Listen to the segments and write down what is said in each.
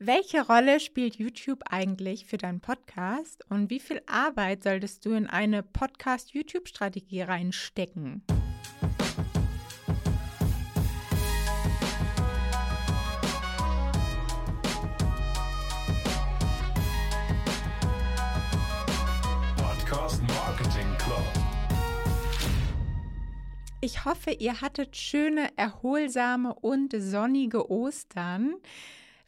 Welche Rolle spielt YouTube eigentlich für deinen Podcast und wie viel Arbeit solltest du in eine Podcast-YouTube-Strategie reinstecken? Podcast Marketing Club. Ich hoffe, ihr hattet schöne, erholsame und sonnige Ostern.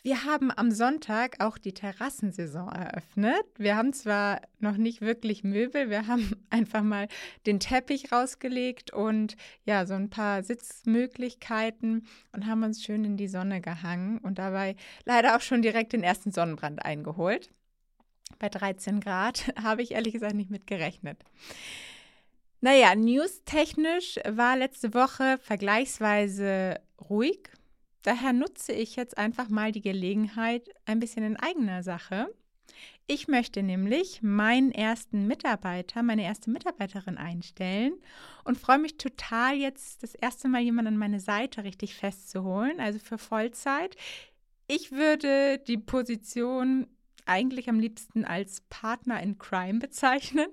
Wir haben am Sonntag auch die Terrassensaison eröffnet. Wir haben zwar noch nicht wirklich Möbel, wir haben einfach mal den Teppich rausgelegt und ja, so ein paar Sitzmöglichkeiten und haben uns schön in die Sonne gehangen und dabei leider auch schon direkt den ersten Sonnenbrand eingeholt. Bei 13 Grad habe ich ehrlich gesagt nicht mit gerechnet. Naja, newstechnisch war letzte Woche vergleichsweise ruhig. Daher nutze ich jetzt einfach mal die Gelegenheit ein bisschen in eigener Sache. Ich möchte nämlich meinen ersten Mitarbeiter, meine erste Mitarbeiterin einstellen und freue mich total, jetzt das erste Mal jemanden an meine Seite richtig festzuholen, also für Vollzeit. Ich würde die Position eigentlich am liebsten als Partner in Crime bezeichnen,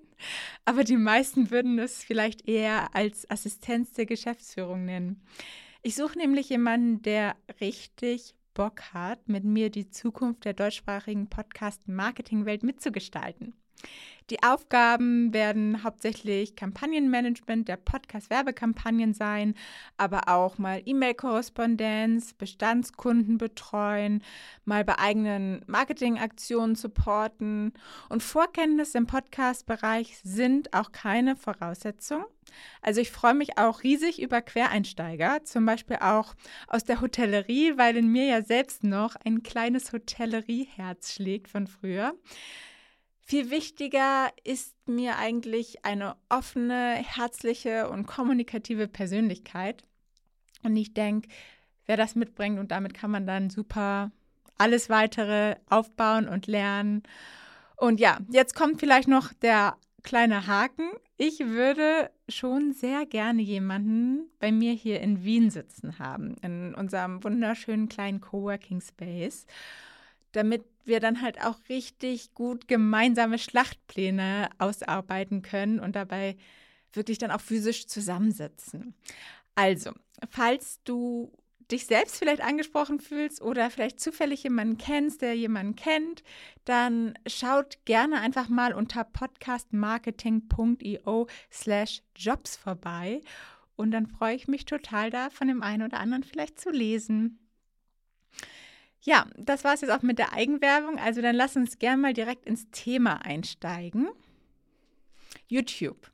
aber die meisten würden es vielleicht eher als Assistenz der Geschäftsführung nennen. Ich suche nämlich jemanden, der richtig Bock hat, mit mir die Zukunft der deutschsprachigen Podcast-Marketing-Welt mitzugestalten. Die Aufgaben werden hauptsächlich Kampagnenmanagement der Podcast-Werbekampagnen sein, aber auch mal E-Mail-Korrespondenz, Bestandskunden betreuen, mal bei eigenen Marketingaktionen supporten. Und Vorkenntnisse im Podcast-Bereich sind auch keine Voraussetzung. Also ich freue mich auch riesig über Quereinsteiger, zum Beispiel auch aus der Hotellerie, weil in mir ja selbst noch ein kleines Hotellerieherz schlägt von früher. Viel wichtiger ist mir eigentlich eine offene, herzliche und kommunikative Persönlichkeit. Und ich denke, wer das mitbringt und damit kann man dann super alles weitere aufbauen und lernen. Und ja, jetzt kommt vielleicht noch der kleine Haken. Ich würde schon sehr gerne jemanden bei mir hier in Wien sitzen haben, in unserem wunderschönen kleinen Coworking Space damit wir dann halt auch richtig gut gemeinsame Schlachtpläne ausarbeiten können und dabei wirklich dann auch physisch zusammensitzen. Also, falls du dich selbst vielleicht angesprochen fühlst oder vielleicht zufällig jemanden kennst, der jemanden kennt, dann schaut gerne einfach mal unter podcastmarketing.io slash jobs vorbei und dann freue ich mich total da, von dem einen oder anderen vielleicht zu lesen. Ja, das war es jetzt auch mit der Eigenwerbung. Also dann lass uns gerne mal direkt ins Thema einsteigen. YouTube.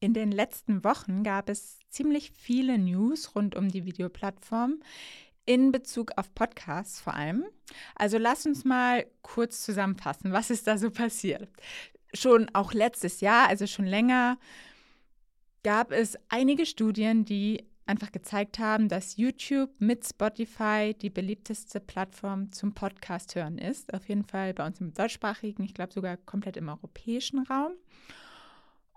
In den letzten Wochen gab es ziemlich viele News rund um die Videoplattform in Bezug auf Podcasts vor allem. Also lass uns mal kurz zusammenfassen, was ist da so passiert. Schon auch letztes Jahr, also schon länger, gab es einige Studien, die einfach gezeigt haben, dass YouTube mit Spotify die beliebteste Plattform zum Podcast hören ist. Auf jeden Fall bei uns im deutschsprachigen, ich glaube sogar komplett im europäischen Raum.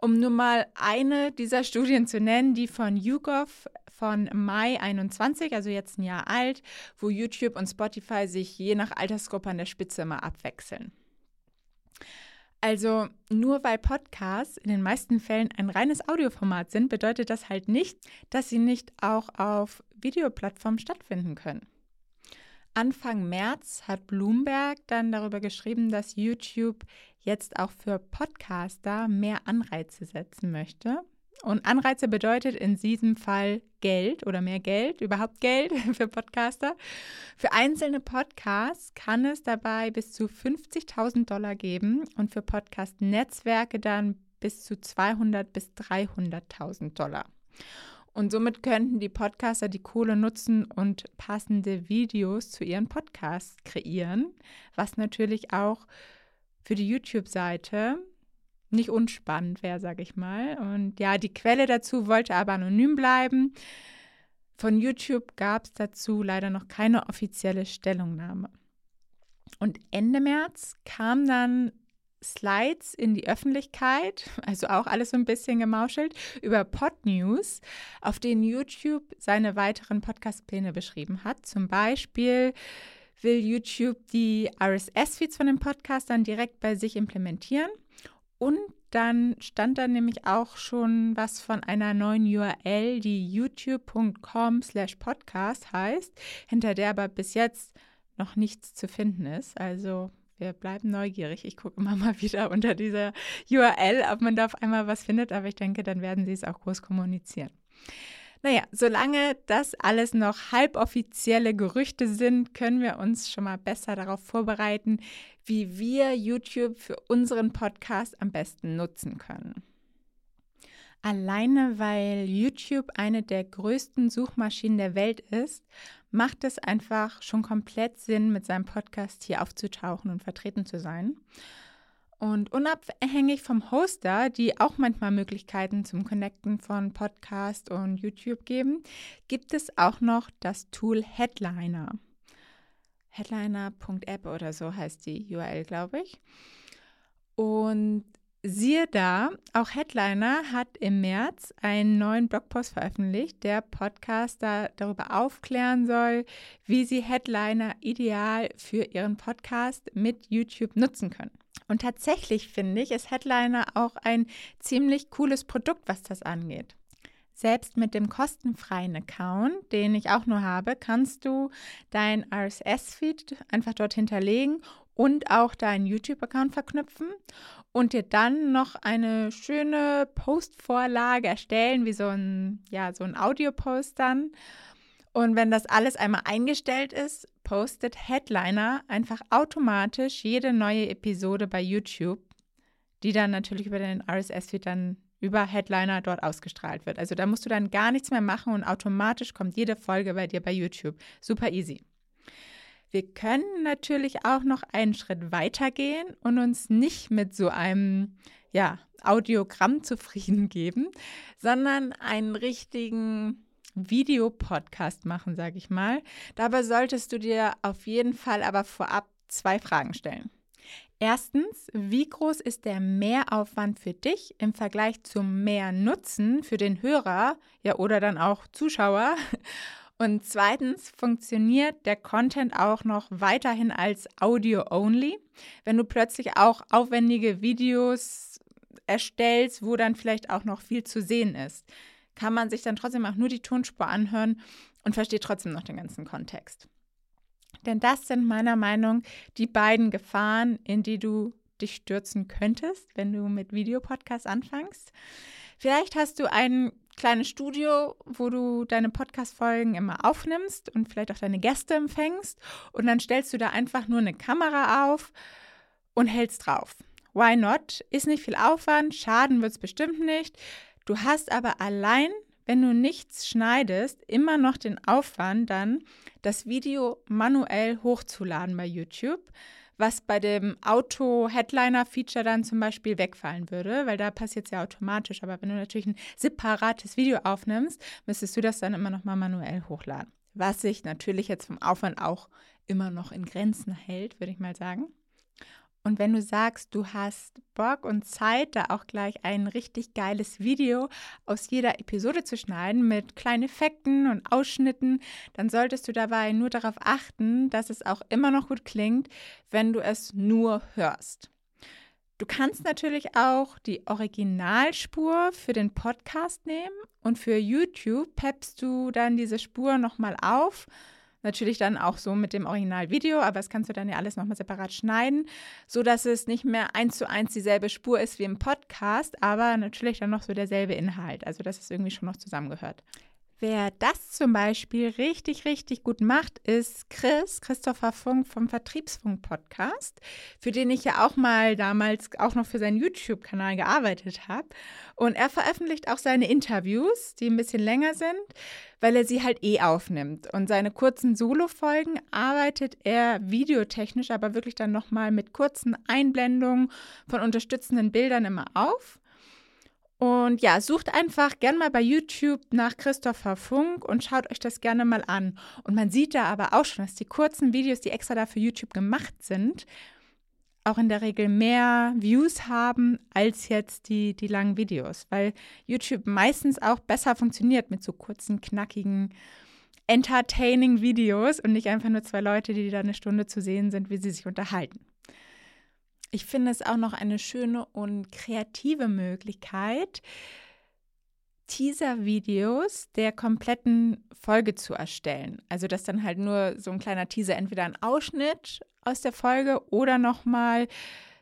Um nur mal eine dieser Studien zu nennen, die von YouGov von Mai 21, also jetzt ein Jahr alt, wo YouTube und Spotify sich je nach Altersgruppe an der Spitze immer abwechseln. Also nur weil Podcasts in den meisten Fällen ein reines Audioformat sind, bedeutet das halt nicht, dass sie nicht auch auf Videoplattformen stattfinden können. Anfang März hat Bloomberg dann darüber geschrieben, dass YouTube jetzt auch für Podcaster mehr Anreize setzen möchte. Und Anreize bedeutet in diesem Fall Geld oder mehr Geld, überhaupt Geld für Podcaster. Für einzelne Podcasts kann es dabei bis zu 50.000 Dollar geben und für Podcast-Netzwerke dann bis zu 200 bis 300.000 Dollar. Und somit könnten die Podcaster die Kohle nutzen und passende Videos zu ihren Podcasts kreieren, was natürlich auch für die YouTube-Seite nicht unspannend wäre, sage ich mal. Und ja, die Quelle dazu wollte aber anonym bleiben. Von YouTube gab es dazu leider noch keine offizielle Stellungnahme. Und Ende März kam dann Slides in die Öffentlichkeit, also auch alles so ein bisschen gemauschelt, über Podnews, auf denen YouTube seine weiteren Podcast-Pläne beschrieben hat. Zum Beispiel will YouTube die RSS-Feeds von dem Podcast dann direkt bei sich implementieren. Und dann stand da nämlich auch schon was von einer neuen URL, die youtube.com slash podcast heißt, hinter der aber bis jetzt noch nichts zu finden ist. Also wir bleiben neugierig. Ich gucke immer mal wieder unter dieser URL, ob man da auf einmal was findet, aber ich denke, dann werden sie es auch groß kommunizieren. Naja, solange das alles noch halboffizielle Gerüchte sind, können wir uns schon mal besser darauf vorbereiten, wie wir YouTube für unseren Podcast am besten nutzen können. Alleine weil YouTube eine der größten Suchmaschinen der Welt ist, macht es einfach schon komplett Sinn, mit seinem Podcast hier aufzutauchen und vertreten zu sein. Und unabhängig vom Hoster, die auch manchmal Möglichkeiten zum Connecten von Podcast und YouTube geben, gibt es auch noch das Tool Headliner. Headliner.app oder so heißt die URL, glaube ich. Und siehe da, auch Headliner hat im März einen neuen Blogpost veröffentlicht, der Podcaster darüber aufklären soll, wie sie Headliner ideal für ihren Podcast mit YouTube nutzen können. Und tatsächlich finde ich, ist Headliner auch ein ziemlich cooles Produkt, was das angeht. Selbst mit dem kostenfreien Account, den ich auch nur habe, kannst du dein RSS-Feed einfach dort hinterlegen und auch deinen YouTube-Account verknüpfen und dir dann noch eine schöne Postvorlage erstellen, wie so ein, ja, so ein Audio-Post dann. Und wenn das alles einmal eingestellt ist, postet Headliner einfach automatisch jede neue Episode bei YouTube, die dann natürlich über den RSS-Feed dann über Headliner dort ausgestrahlt wird. Also da musst du dann gar nichts mehr machen und automatisch kommt jede Folge bei dir bei YouTube. Super easy. Wir können natürlich auch noch einen Schritt weiter gehen und uns nicht mit so einem ja, Audiogramm zufrieden geben, sondern einen richtigen Videopodcast machen, sage ich mal. Dabei solltest du dir auf jeden Fall aber vorab zwei Fragen stellen. Erstens, wie groß ist der Mehraufwand für dich im Vergleich zum Mehrnutzen für den Hörer, ja oder dann auch Zuschauer? Und zweitens, funktioniert der Content auch noch weiterhin als Audio-only, wenn du plötzlich auch aufwendige Videos erstellst, wo dann vielleicht auch noch viel zu sehen ist? Kann man sich dann trotzdem auch nur die Tonspur anhören und versteht trotzdem noch den ganzen Kontext. Denn das sind meiner Meinung nach die beiden Gefahren, in die du dich stürzen könntest, wenn du mit Videopodcasts anfängst. Vielleicht hast du ein kleines Studio, wo du deine Podcast-Folgen immer aufnimmst und vielleicht auch deine Gäste empfängst und dann stellst du da einfach nur eine Kamera auf und hältst drauf. Why not? Ist nicht viel Aufwand, schaden wird es bestimmt nicht. Du hast aber allein, wenn du nichts schneidest, immer noch den Aufwand, dann das Video manuell hochzuladen bei YouTube, was bei dem Auto-Headliner-Feature dann zum Beispiel wegfallen würde, weil da passiert es ja automatisch. Aber wenn du natürlich ein separates Video aufnimmst, müsstest du das dann immer noch mal manuell hochladen. Was sich natürlich jetzt vom Aufwand auch immer noch in Grenzen hält, würde ich mal sagen. Und wenn du sagst, du hast Bock und Zeit, da auch gleich ein richtig geiles Video aus jeder Episode zu schneiden mit kleinen Effekten und Ausschnitten, dann solltest du dabei nur darauf achten, dass es auch immer noch gut klingt, wenn du es nur hörst. Du kannst natürlich auch die Originalspur für den Podcast nehmen und für YouTube peppst du dann diese Spur nochmal auf Natürlich dann auch so mit dem Originalvideo, aber das kannst du dann ja alles nochmal separat schneiden, sodass es nicht mehr eins zu eins dieselbe Spur ist wie im Podcast, aber natürlich dann noch so derselbe Inhalt. Also dass es irgendwie schon noch zusammengehört. Wer das zum Beispiel richtig, richtig gut macht, ist Chris, Christopher Funk vom Vertriebsfunk-Podcast, für den ich ja auch mal damals auch noch für seinen YouTube-Kanal gearbeitet habe. Und er veröffentlicht auch seine Interviews, die ein bisschen länger sind, weil er sie halt eh aufnimmt. Und seine kurzen Solo-Folgen arbeitet er videotechnisch, aber wirklich dann nochmal mit kurzen Einblendungen von unterstützenden Bildern immer auf. Und ja, sucht einfach gern mal bei YouTube nach Christopher Funk und schaut euch das gerne mal an. Und man sieht da aber auch schon, dass die kurzen Videos, die extra da für YouTube gemacht sind, auch in der Regel mehr Views haben als jetzt die, die langen Videos, weil YouTube meistens auch besser funktioniert mit so kurzen, knackigen entertaining Videos und nicht einfach nur zwei Leute, die da eine Stunde zu sehen sind, wie sie sich unterhalten. Ich finde es auch noch eine schöne und kreative Möglichkeit, Teaser-Videos der kompletten Folge zu erstellen. Also dass dann halt nur so ein kleiner Teaser, entweder ein Ausschnitt aus der Folge oder nochmal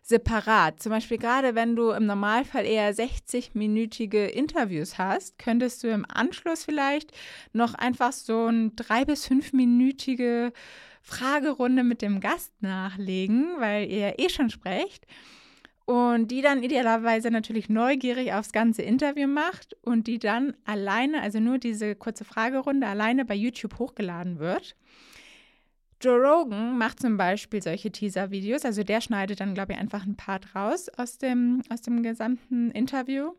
separat. Zum Beispiel gerade wenn du im Normalfall eher 60-minütige Interviews hast, könntest du im Anschluss vielleicht noch einfach so ein drei- bis fünfminütige Fragerunde mit dem Gast nachlegen, weil ihr eh schon sprecht. Und die dann idealerweise natürlich neugierig aufs ganze Interview macht und die dann alleine, also nur diese kurze Fragerunde alleine bei YouTube hochgeladen wird. Joe Rogan macht zum Beispiel solche Teaser-Videos, also der schneidet dann, glaube ich, einfach ein Part raus aus dem, aus dem gesamten Interview.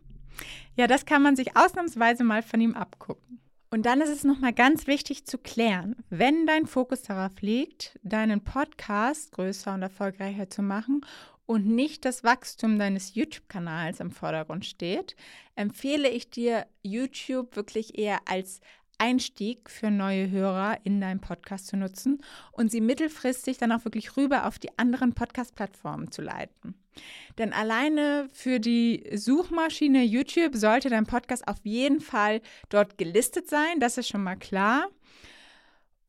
Ja, das kann man sich ausnahmsweise mal von ihm abgucken. Und dann ist es nochmal ganz wichtig zu klären, wenn dein Fokus darauf liegt, deinen Podcast größer und erfolgreicher zu machen und nicht das Wachstum deines YouTube-Kanals im Vordergrund steht, empfehle ich dir YouTube wirklich eher als Einstieg für neue Hörer in deinem Podcast zu nutzen und sie mittelfristig dann auch wirklich rüber auf die anderen Podcast-Plattformen zu leiten. Denn alleine für die Suchmaschine YouTube sollte dein Podcast auf jeden Fall dort gelistet sein, das ist schon mal klar.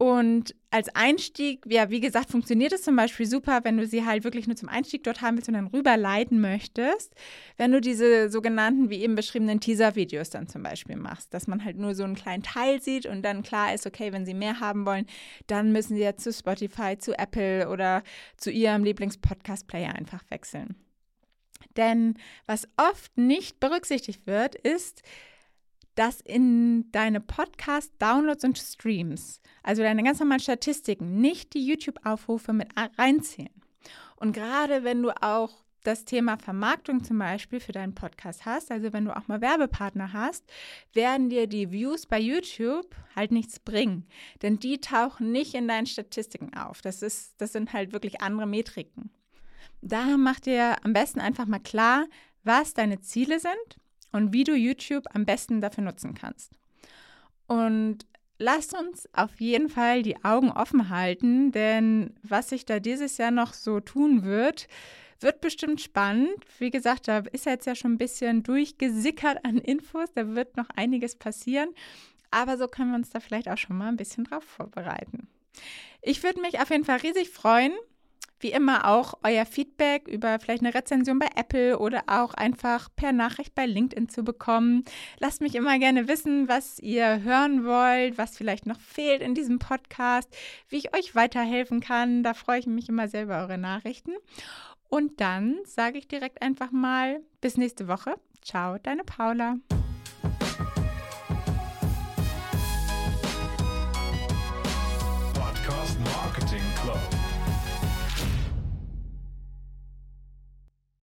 Und als Einstieg, ja, wie gesagt, funktioniert es zum Beispiel super, wenn du sie halt wirklich nur zum Einstieg dort haben willst und dann rüberleiten möchtest. Wenn du diese sogenannten, wie eben beschriebenen Teaser-Videos dann zum Beispiel machst, dass man halt nur so einen kleinen Teil sieht und dann klar ist, okay, wenn sie mehr haben wollen, dann müssen sie jetzt zu Spotify, zu Apple oder zu ihrem Lieblings-Podcast-Player einfach wechseln. Denn was oft nicht berücksichtigt wird, ist, dass in deine Podcast-Downloads und Streams, also deine ganz normalen Statistiken, nicht die YouTube-Aufrufe mit reinzählen. Und gerade wenn du auch das Thema Vermarktung zum Beispiel für deinen Podcast hast, also wenn du auch mal Werbepartner hast, werden dir die Views bei YouTube halt nichts bringen. Denn die tauchen nicht in deinen Statistiken auf. Das, ist, das sind halt wirklich andere Metriken. Daher mach dir am besten einfach mal klar, was deine Ziele sind und wie du YouTube am besten dafür nutzen kannst. Und lasst uns auf jeden Fall die Augen offen halten, denn was sich da dieses Jahr noch so tun wird, wird bestimmt spannend. Wie gesagt, da ist jetzt ja schon ein bisschen durchgesickert an Infos, da wird noch einiges passieren, aber so können wir uns da vielleicht auch schon mal ein bisschen drauf vorbereiten. Ich würde mich auf jeden Fall riesig freuen, wie immer auch euer Feedback über vielleicht eine Rezension bei Apple oder auch einfach per Nachricht bei LinkedIn zu bekommen. Lasst mich immer gerne wissen, was ihr hören wollt, was vielleicht noch fehlt in diesem Podcast, wie ich euch weiterhelfen kann. Da freue ich mich immer sehr über eure Nachrichten. Und dann sage ich direkt einfach mal bis nächste Woche. Ciao, deine Paula.